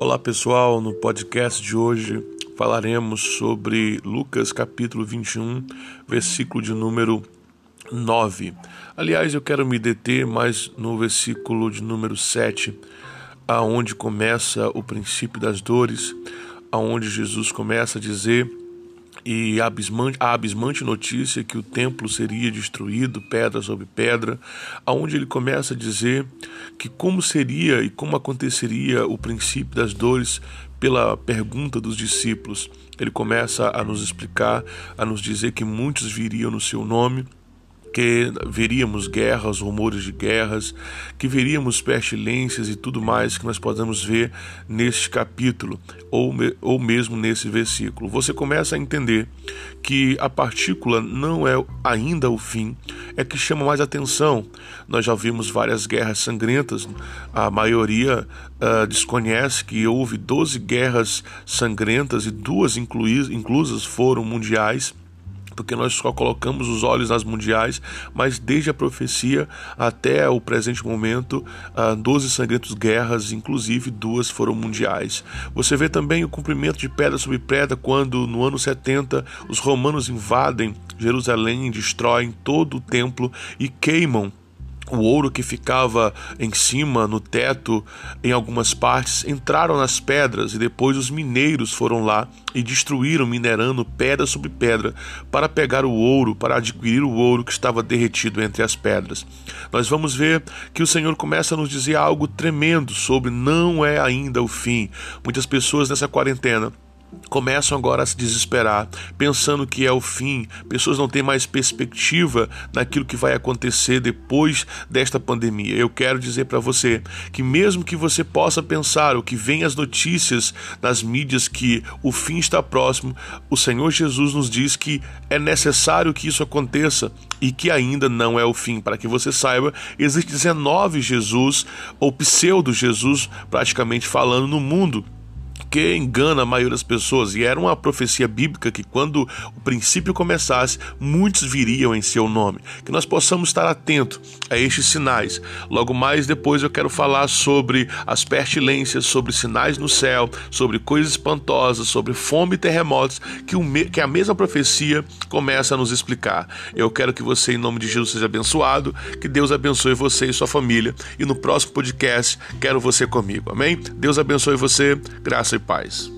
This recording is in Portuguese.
Olá pessoal, no podcast de hoje falaremos sobre Lucas capítulo 21, versículo de número 9. Aliás, eu quero me deter mais no versículo de número 7, aonde começa o princípio das dores, aonde Jesus começa a dizer e a abismante, a abismante notícia que o templo seria destruído, pedra sobre pedra, aonde ele começa a dizer que como seria e como aconteceria o princípio das dores pela pergunta dos discípulos. Ele começa a nos explicar, a nos dizer que muitos viriam no seu nome que veríamos guerras, rumores de guerras, que veríamos pestilências e tudo mais que nós podemos ver neste capítulo ou, ou mesmo nesse versículo. Você começa a entender que a partícula não é ainda o fim, é que chama mais atenção. Nós já vimos várias guerras sangrentas, a maioria uh, desconhece que houve 12 guerras sangrentas e duas inclusas foram mundiais porque nós só colocamos os olhos nas mundiais, mas desde a profecia até o presente momento, uh, 12 sangrentos guerras, inclusive duas foram mundiais. Você vê também o cumprimento de pedra sobre pedra quando, no ano 70, os romanos invadem Jerusalém, destroem todo o templo e queimam o ouro que ficava em cima, no teto, em algumas partes, entraram nas pedras e depois os mineiros foram lá e destruíram, minerando pedra sobre pedra, para pegar o ouro, para adquirir o ouro que estava derretido entre as pedras. Nós vamos ver que o Senhor começa a nos dizer algo tremendo sobre não é ainda o fim. Muitas pessoas nessa quarentena começam agora a se desesperar, pensando que é o fim. Pessoas não têm mais perspectiva naquilo que vai acontecer depois desta pandemia. Eu quero dizer para você que mesmo que você possa pensar o que vem as notícias nas mídias que o fim está próximo, o Senhor Jesus nos diz que é necessário que isso aconteça e que ainda não é o fim. Para que você saiba, existe 19 Jesus ou pseudo Jesus praticamente falando no mundo que engana a maioria das pessoas. E era uma profecia bíblica que, quando o princípio começasse, muitos viriam em seu nome. Que nós possamos estar atentos a estes sinais. Logo mais depois eu quero falar sobre as pestilências, sobre sinais no céu, sobre coisas espantosas, sobre fome e terremotos, que, o que a mesma profecia começa a nos explicar. Eu quero que você, em nome de Jesus, seja abençoado, que Deus abençoe você e sua família. E no próximo podcast, quero você comigo. Amém? Deus abençoe você. Graça e paz.